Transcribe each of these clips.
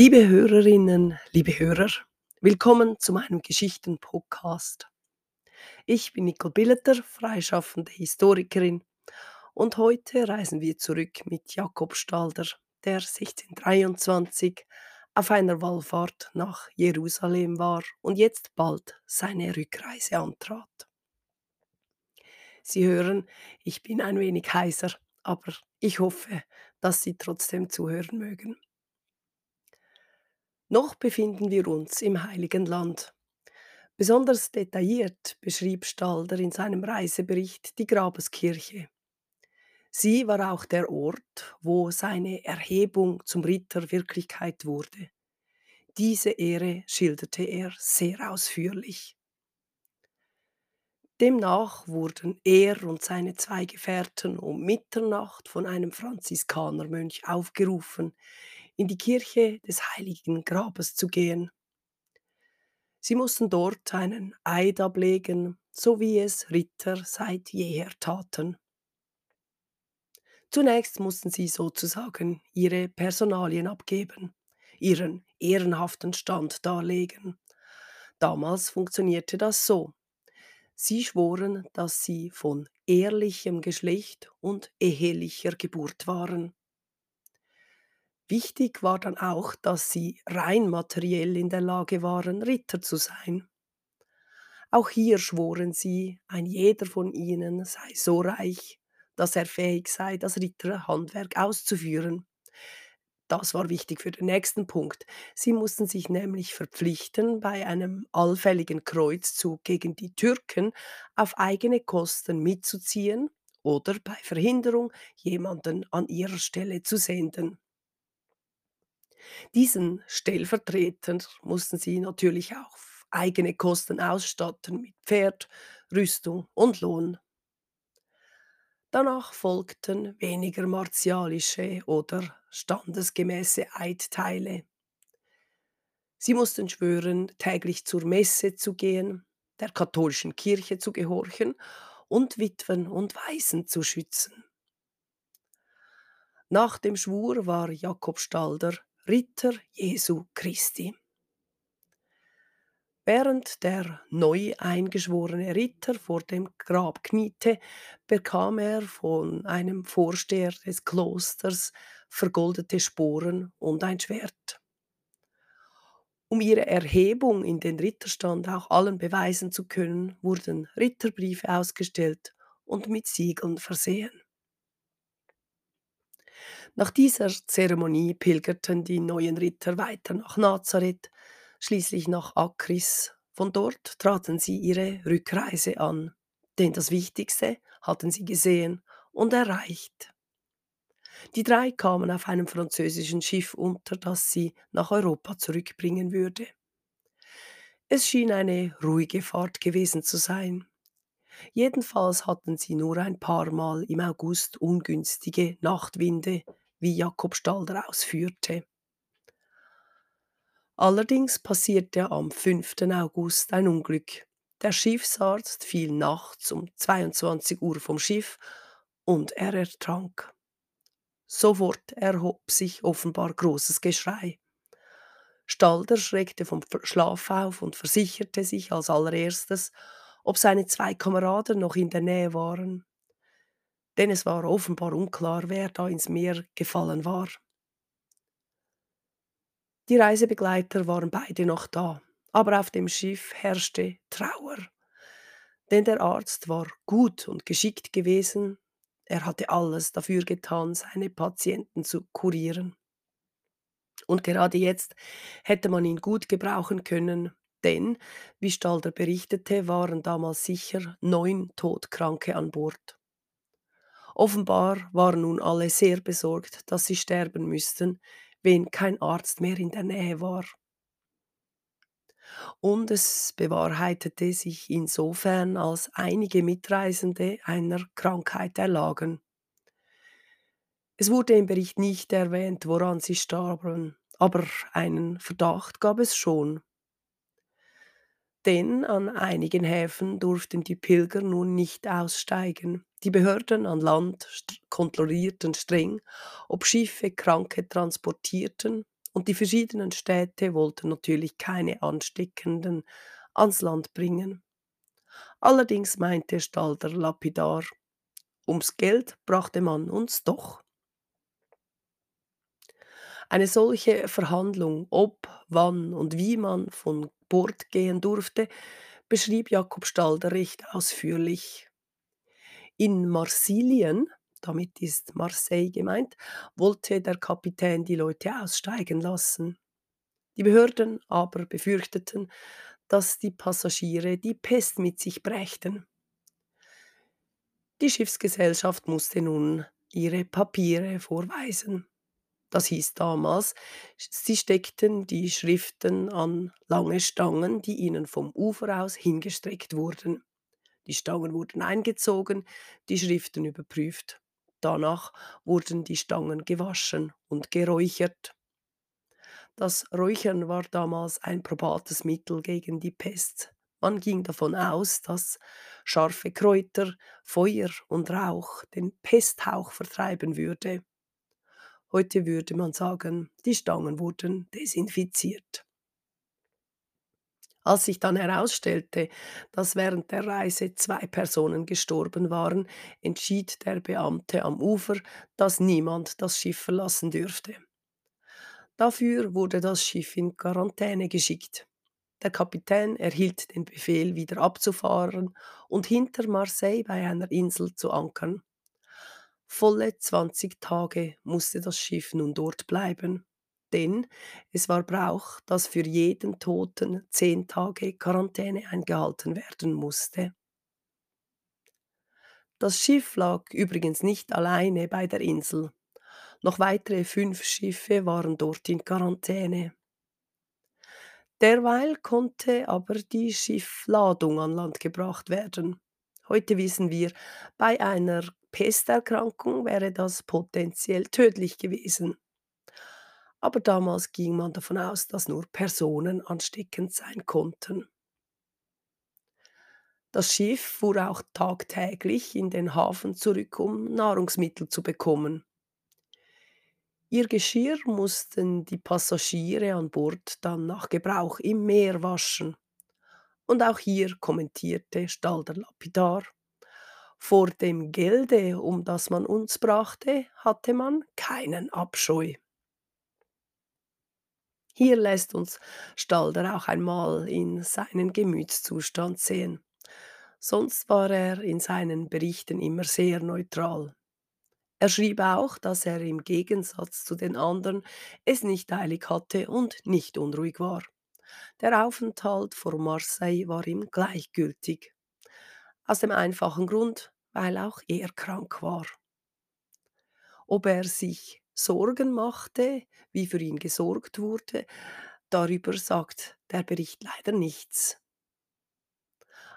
Liebe Hörerinnen, liebe Hörer, willkommen zu meinem Geschichten-Podcast. Ich bin Nicole Billeter, freischaffende Historikerin, und heute reisen wir zurück mit Jakob Stalder, der 1623 auf einer Wallfahrt nach Jerusalem war und jetzt bald seine Rückreise antrat. Sie hören, ich bin ein wenig heiser, aber ich hoffe, dass Sie trotzdem zuhören mögen. Noch befinden wir uns im Heiligen Land. Besonders detailliert beschrieb Stalder in seinem Reisebericht die Grabeskirche. Sie war auch der Ort, wo seine Erhebung zum Ritter Wirklichkeit wurde. Diese Ehre schilderte er sehr ausführlich. Demnach wurden er und seine zwei Gefährten um Mitternacht von einem Franziskanermönch aufgerufen, in die Kirche des heiligen Grabes zu gehen. Sie mussten dort einen Eid ablegen, so wie es Ritter seit jeher taten. Zunächst mussten sie sozusagen ihre Personalien abgeben, ihren ehrenhaften Stand darlegen. Damals funktionierte das so. Sie schworen, dass sie von ehrlichem Geschlecht und ehelicher Geburt waren. Wichtig war dann auch, dass sie rein materiell in der Lage waren, Ritter zu sein. Auch hier schworen sie, ein jeder von ihnen sei so reich, dass er fähig sei, das Ritterhandwerk auszuführen. Das war wichtig für den nächsten Punkt. Sie mussten sich nämlich verpflichten, bei einem allfälligen Kreuzzug gegen die Türken auf eigene Kosten mitzuziehen oder bei Verhinderung jemanden an ihrer Stelle zu senden. Diesen Stellvertreter mussten sie natürlich auch auf eigene Kosten ausstatten mit Pferd, Rüstung und Lohn. Danach folgten weniger martialische oder standesgemäße Eidteile. Sie mussten schwören, täglich zur Messe zu gehen, der katholischen Kirche zu gehorchen und Witwen und Waisen zu schützen. Nach dem Schwur war Jakob Stalder Ritter Jesu Christi. Während der neu eingeschworene Ritter vor dem Grab kniete, bekam er von einem Vorsteher des Klosters vergoldete Sporen und ein Schwert. Um ihre Erhebung in den Ritterstand auch allen beweisen zu können, wurden Ritterbriefe ausgestellt und mit Siegeln versehen. Nach dieser Zeremonie pilgerten die neuen Ritter weiter nach Nazareth, schließlich nach Akris. Von dort traten sie ihre Rückreise an, denn das Wichtigste hatten sie gesehen und erreicht. Die drei kamen auf einem französischen Schiff unter, das sie nach Europa zurückbringen würde. Es schien eine ruhige Fahrt gewesen zu sein. Jedenfalls hatten sie nur ein paar Mal im August ungünstige Nachtwinde, wie Jakob Stalder ausführte. Allerdings passierte am 5. August ein Unglück. Der Schiffsarzt fiel nachts um 22 Uhr vom Schiff und er ertrank. Sofort erhob sich offenbar großes Geschrei. Stalder schreckte vom Schlaf auf und versicherte sich als allererstes, ob seine zwei Kameraden noch in der Nähe waren denn es war offenbar unklar, wer da ins Meer gefallen war. Die Reisebegleiter waren beide noch da, aber auf dem Schiff herrschte Trauer. Denn der Arzt war gut und geschickt gewesen, er hatte alles dafür getan, seine Patienten zu kurieren. Und gerade jetzt hätte man ihn gut gebrauchen können, denn, wie Stalder berichtete, waren damals sicher neun Todkranke an Bord. Offenbar waren nun alle sehr besorgt, dass sie sterben müssten, wenn kein Arzt mehr in der Nähe war. Und es bewahrheitete sich insofern, als einige Mitreisende einer Krankheit erlagen. Es wurde im Bericht nicht erwähnt, woran sie starben, aber einen Verdacht gab es schon denn an einigen Häfen durften die Pilger nun nicht aussteigen. Die Behörden an Land kontrollierten streng, ob Schiffe Kranke transportierten Und die verschiedenen Städte wollten natürlich keine Ansteckenden ans Land bringen. Allerdings meinte Stalder lapidar, ums Geld brachte man uns doch. Eine solche Verhandlung, ob, wann und wie man von Bord gehen durfte, beschrieb Jakob Stalder recht ausführlich. In Marsilien, damit ist Marseille gemeint, wollte der Kapitän die Leute aussteigen lassen. Die Behörden aber befürchteten, dass die Passagiere die Pest mit sich brächten. Die Schiffsgesellschaft musste nun ihre Papiere vorweisen. Das hieß damals, sie steckten die Schriften an lange Stangen, die ihnen vom Ufer aus hingestreckt wurden. Die Stangen wurden eingezogen, die Schriften überprüft. Danach wurden die Stangen gewaschen und geräuchert. Das Räuchern war damals ein probates Mittel gegen die Pest. Man ging davon aus, dass scharfe Kräuter, Feuer und Rauch den Pesthauch vertreiben würde. Heute würde man sagen, die Stangen wurden desinfiziert. Als sich dann herausstellte, dass während der Reise zwei Personen gestorben waren, entschied der Beamte am Ufer, dass niemand das Schiff verlassen dürfte. Dafür wurde das Schiff in Quarantäne geschickt. Der Kapitän erhielt den Befehl, wieder abzufahren und hinter Marseille bei einer Insel zu ankern. Volle 20 Tage musste das Schiff nun dort bleiben, denn es war Brauch, dass für jeden Toten zehn Tage Quarantäne eingehalten werden musste. Das Schiff lag übrigens nicht alleine bei der Insel. Noch weitere fünf Schiffe waren dort in Quarantäne. Derweil konnte aber die Schiffladung an Land gebracht werden. Heute wissen wir, bei einer Pesterkrankung wäre das potenziell tödlich gewesen. Aber damals ging man davon aus, dass nur Personen ansteckend sein konnten. Das Schiff fuhr auch tagtäglich in den Hafen zurück, um Nahrungsmittel zu bekommen. Ihr Geschirr mussten die Passagiere an Bord dann nach Gebrauch im Meer waschen. Und auch hier kommentierte Stalder lapidar: „Vor dem Gelde, um das man uns brachte, hatte man keinen Abscheu.“ Hier lässt uns Stalder auch einmal in seinen Gemütszustand sehen. Sonst war er in seinen Berichten immer sehr neutral. Er schrieb auch, dass er im Gegensatz zu den anderen es nicht eilig hatte und nicht unruhig war. Der Aufenthalt vor Marseille war ihm gleichgültig. Aus dem einfachen Grund, weil auch er krank war. Ob er sich Sorgen machte, wie für ihn gesorgt wurde, darüber sagt der Bericht leider nichts.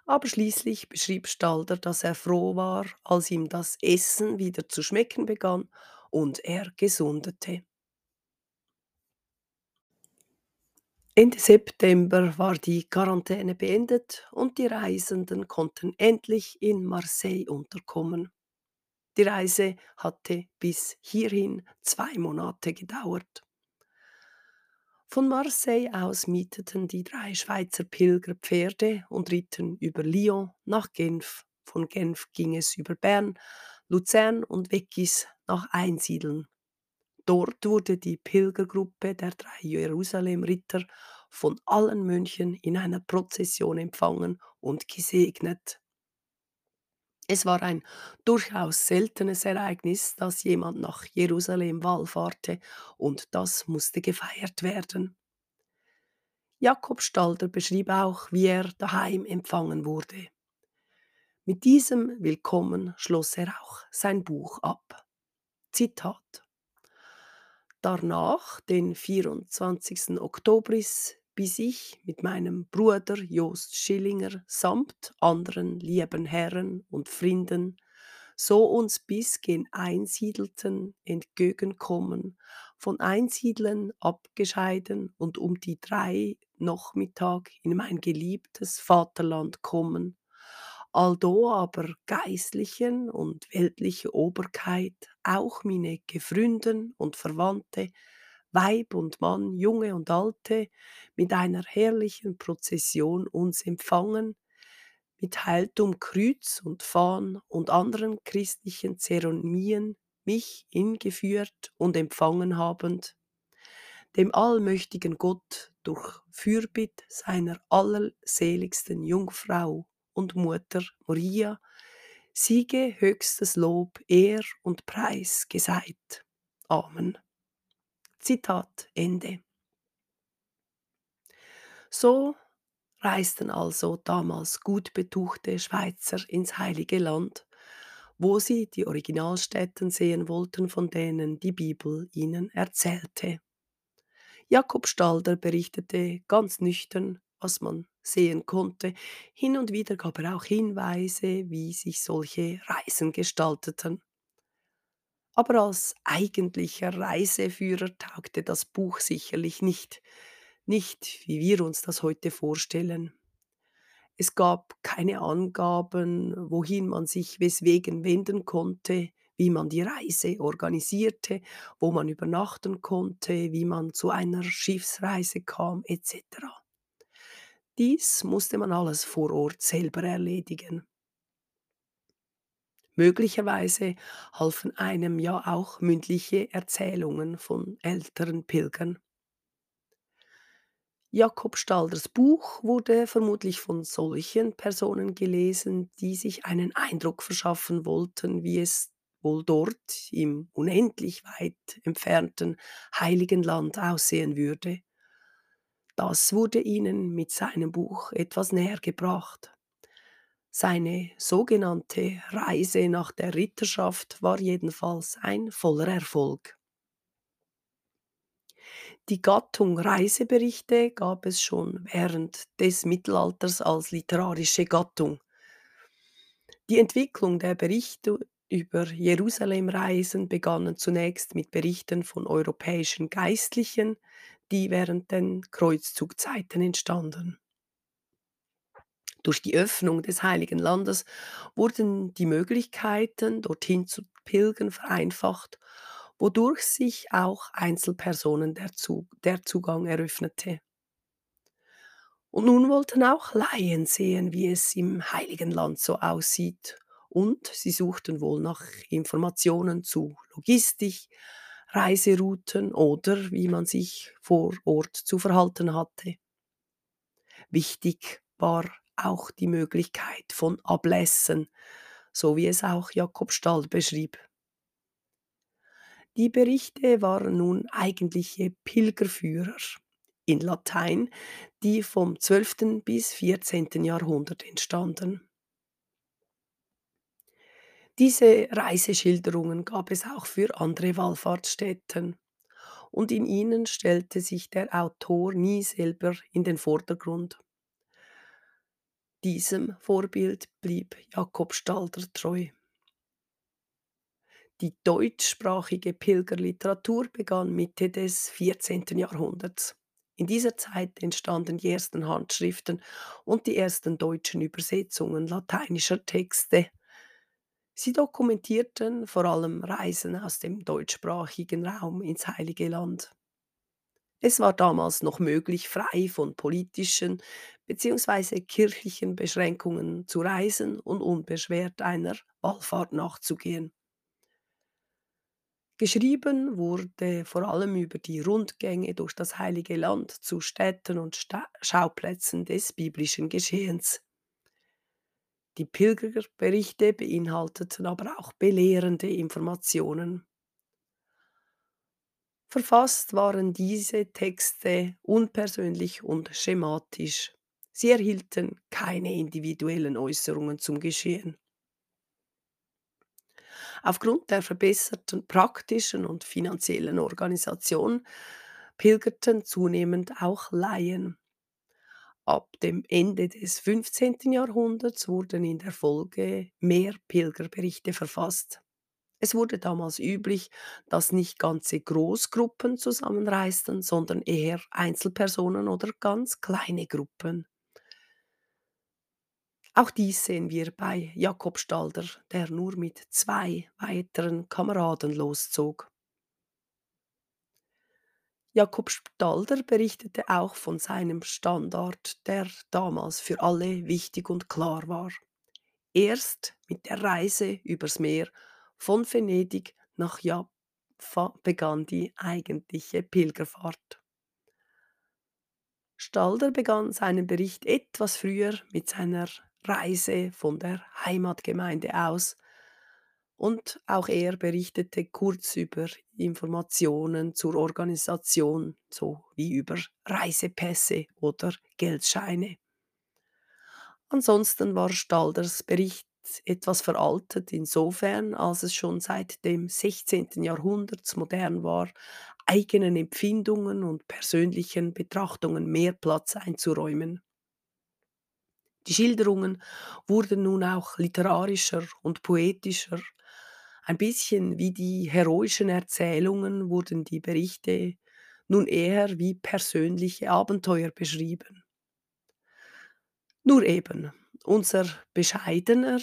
Aber schließlich beschrieb Stalder, dass er froh war, als ihm das Essen wieder zu schmecken begann und er gesundete. Ende September war die Quarantäne beendet und die Reisenden konnten endlich in Marseille unterkommen. Die Reise hatte bis hierhin zwei Monate gedauert. Von Marseille aus mieteten die drei Schweizer Pilger Pferde und ritten über Lyon nach Genf. Von Genf ging es über Bern, Luzern und Weggis nach Einsiedeln. Dort wurde die Pilgergruppe der drei Jerusalem-Ritter von allen Mönchen in einer Prozession empfangen und gesegnet. Es war ein durchaus seltenes Ereignis, dass jemand nach Jerusalem wallfahrte, und das musste gefeiert werden. Jakob Stalder beschrieb auch, wie er daheim empfangen wurde. Mit diesem Willkommen schloss er auch sein Buch ab. Zitat Danach, den 24. Oktobris, bis ich mit meinem Bruder Jost Schillinger samt anderen lieben Herren und Freunden so uns bis gen Einsiedelten entgegenkommen, von Einsiedlen abgescheiden und um die drei noch Mittag in mein geliebtes Vaterland kommen, aldo aber geistlichen und weltliche Oberkeit auch meine Gefründen und Verwandte Weib und Mann, Junge und Alte, mit einer herrlichen Prozession uns empfangen, mit Heiltum, Kreuz und Fahn und anderen christlichen Zeremonien mich hingeführt und empfangen habend, dem allmächtigen Gott durch Fürbitt seiner allerseligsten Jungfrau und Mutter Maria, siege höchstes Lob, Ehr und Preis geseit. Amen. Zitat Ende. So reisten also damals gut betuchte Schweizer ins Heilige Land, wo sie die Originalstätten sehen wollten, von denen die Bibel ihnen erzählte. Jakob Stalder berichtete ganz nüchtern, was man sehen konnte. Hin und wieder gab er auch Hinweise, wie sich solche Reisen gestalteten. Aber als eigentlicher Reiseführer taugte das Buch sicherlich nicht, nicht wie wir uns das heute vorstellen. Es gab keine Angaben, wohin man sich weswegen wenden konnte, wie man die Reise organisierte, wo man übernachten konnte, wie man zu einer Schiffsreise kam etc. Dies musste man alles vor Ort selber erledigen. Möglicherweise halfen einem ja auch mündliche Erzählungen von älteren Pilgern. Jakob Stalders Buch wurde vermutlich von solchen Personen gelesen, die sich einen Eindruck verschaffen wollten, wie es wohl dort im unendlich weit entfernten Heiligen Land aussehen würde. Das wurde ihnen mit seinem Buch etwas näher gebracht. Seine sogenannte Reise nach der Ritterschaft war jedenfalls ein voller Erfolg. Die Gattung Reiseberichte gab es schon während des Mittelalters als literarische Gattung. Die Entwicklung der Berichte über Jerusalemreisen begannen zunächst mit Berichten von europäischen Geistlichen, die während den Kreuzzugzeiten entstanden. Durch die Öffnung des Heiligen Landes wurden die Möglichkeiten, dorthin zu pilgern, vereinfacht wodurch sich auch Einzelpersonen der, Zug der Zugang eröffnete. Und nun wollten auch Laien sehen, wie es im Heiligen Land so aussieht, und sie suchten wohl nach Informationen zu Logistik, Reiserouten oder wie man sich vor Ort zu verhalten hatte. Wichtig war auch die Möglichkeit von Ablässen, so wie es auch Jakob Stall beschrieb. Die Berichte waren nun eigentliche Pilgerführer in Latein, die vom 12. bis 14. Jahrhundert entstanden. Diese Reiseschilderungen gab es auch für andere Wallfahrtsstätten, und in ihnen stellte sich der Autor nie selber in den Vordergrund. Diesem Vorbild blieb Jakob Stalder treu. Die deutschsprachige Pilgerliteratur begann Mitte des 14. Jahrhunderts. In dieser Zeit entstanden die ersten Handschriften und die ersten deutschen Übersetzungen lateinischer Texte. Sie dokumentierten vor allem Reisen aus dem deutschsprachigen Raum ins Heilige Land. Es war damals noch möglich, frei von politischen bzw. kirchlichen Beschränkungen zu reisen und unbeschwert einer Wallfahrt nachzugehen. Geschrieben wurde vor allem über die Rundgänge durch das Heilige Land zu Städten und Sta Schauplätzen des biblischen Geschehens. Die Pilgerberichte beinhalteten aber auch belehrende Informationen. Verfasst waren diese Texte unpersönlich und schematisch. Sie erhielten keine individuellen Äußerungen zum Geschehen. Aufgrund der verbesserten praktischen und finanziellen Organisation pilgerten zunehmend auch Laien. Ab dem Ende des 15. Jahrhunderts wurden in der Folge mehr Pilgerberichte verfasst. Es wurde damals üblich, dass nicht ganze Großgruppen zusammenreisten, sondern eher Einzelpersonen oder ganz kleine Gruppen. Auch dies sehen wir bei Jakob Stalder, der nur mit zwei weiteren Kameraden loszog. Jakob Stalder berichtete auch von seinem Standard, der damals für alle wichtig und klar war. Erst mit der Reise übers Meer von Venedig nach Jaffa begann die eigentliche Pilgerfahrt. Stalder begann seinen Bericht etwas früher mit seiner Reise von der Heimatgemeinde aus, und auch er berichtete kurz über Informationen zur Organisation, so wie über Reisepässe oder Geldscheine. Ansonsten war Stalders Bericht etwas veraltet insofern, als es schon seit dem 16. Jahrhundert modern war, eigenen Empfindungen und persönlichen Betrachtungen mehr Platz einzuräumen. Die Schilderungen wurden nun auch literarischer und poetischer. Ein bisschen wie die heroischen Erzählungen wurden die Berichte nun eher wie persönliche Abenteuer beschrieben. Nur eben, unser bescheidener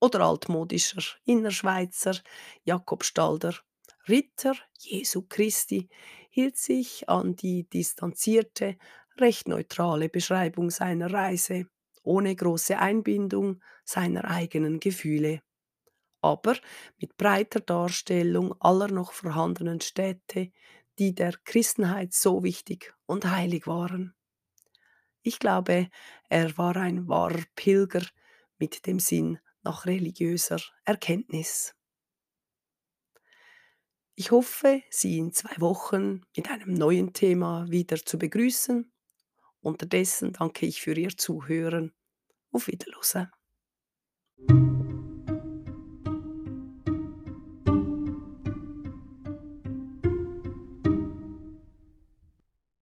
oder altmodischer Innerschweizer Jakob Stalder, Ritter Jesu Christi, hielt sich an die distanzierte, recht neutrale Beschreibung seiner Reise, ohne große Einbindung seiner eigenen Gefühle, aber mit breiter Darstellung aller noch vorhandenen Städte, die der Christenheit so wichtig und heilig waren. Ich glaube, er war ein wahrer Pilger mit dem Sinn nach religiöser Erkenntnis. Ich hoffe, Sie in zwei Wochen mit einem neuen Thema wieder zu begrüßen. Unterdessen danke ich für Ihr Zuhören. Auf Wiederhören.